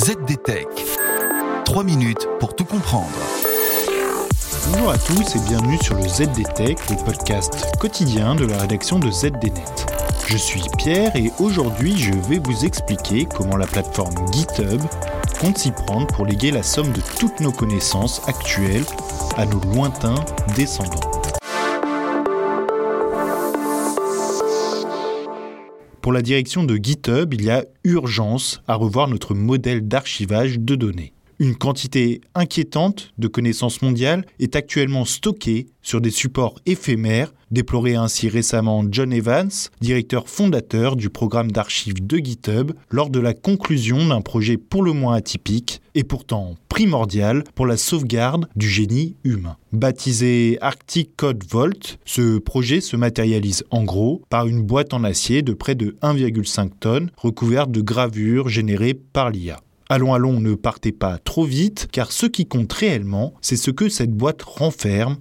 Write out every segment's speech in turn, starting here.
ZDTech. 3 minutes pour tout comprendre. Bonjour à tous et bienvenue sur le ZDTech, le podcast quotidien de la rédaction de ZDNet. Je suis Pierre et aujourd'hui je vais vous expliquer comment la plateforme GitHub compte s'y prendre pour léguer la somme de toutes nos connaissances actuelles à nos lointains descendants. Pour la direction de GitHub, il y a urgence à revoir notre modèle d'archivage de données. Une quantité inquiétante de connaissances mondiales est actuellement stockée sur des supports éphémères, déplorait ainsi récemment John Evans, directeur fondateur du programme d'archives de GitHub, lors de la conclusion d'un projet pour le moins atypique et pourtant primordial pour la sauvegarde du génie humain. Baptisé Arctic Code Vault, ce projet se matérialise en gros par une boîte en acier de près de 1,5 tonnes recouverte de gravures générées par l'IA. Allons, allons, ne partez pas trop vite, car ce qui compte réellement, c'est ce que cette boîte renferme,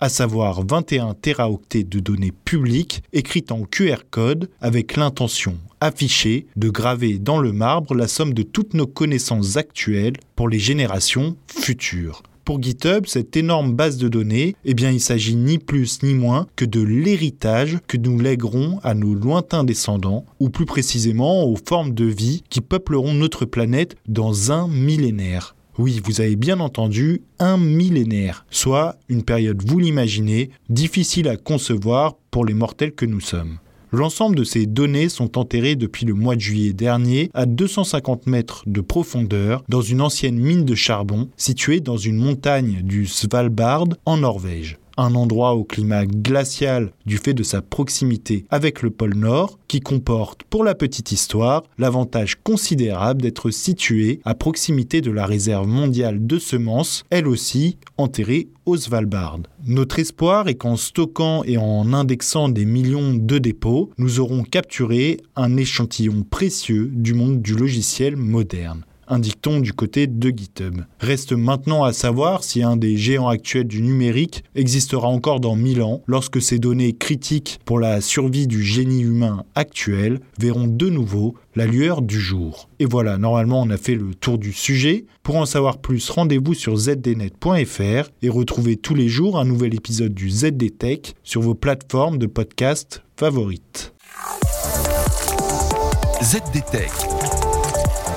à savoir 21 teraoctets de données publiques écrites en QR code avec l'intention affichée de graver dans le marbre la somme de toutes nos connaissances actuelles pour les générations futures. Pour GitHub, cette énorme base de données, eh bien, il s'agit ni plus ni moins que de l'héritage que nous lèguerons à nos lointains descendants, ou plus précisément aux formes de vie qui peupleront notre planète dans un millénaire. Oui, vous avez bien entendu, un millénaire, soit une période, vous l'imaginez, difficile à concevoir pour les mortels que nous sommes. L'ensemble de ces données sont enterrées depuis le mois de juillet dernier à 250 mètres de profondeur dans une ancienne mine de charbon située dans une montagne du Svalbard en Norvège un endroit au climat glacial du fait de sa proximité avec le pôle Nord, qui comporte, pour la petite histoire, l'avantage considérable d'être situé à proximité de la réserve mondiale de semences, elle aussi enterrée au Svalbard. Notre espoir est qu'en stockant et en indexant des millions de dépôts, nous aurons capturé un échantillon précieux du monde du logiciel moderne indique-t-on du côté de GitHub. Reste maintenant à savoir si un des géants actuels du numérique existera encore dans 1000 ans, lorsque ces données critiques pour la survie du génie humain actuel verront de nouveau la lueur du jour. Et voilà, normalement on a fait le tour du sujet. Pour en savoir plus, rendez-vous sur zdnet.fr et retrouvez tous les jours un nouvel épisode du ZDTech sur vos plateformes de podcast favorites. ZDTech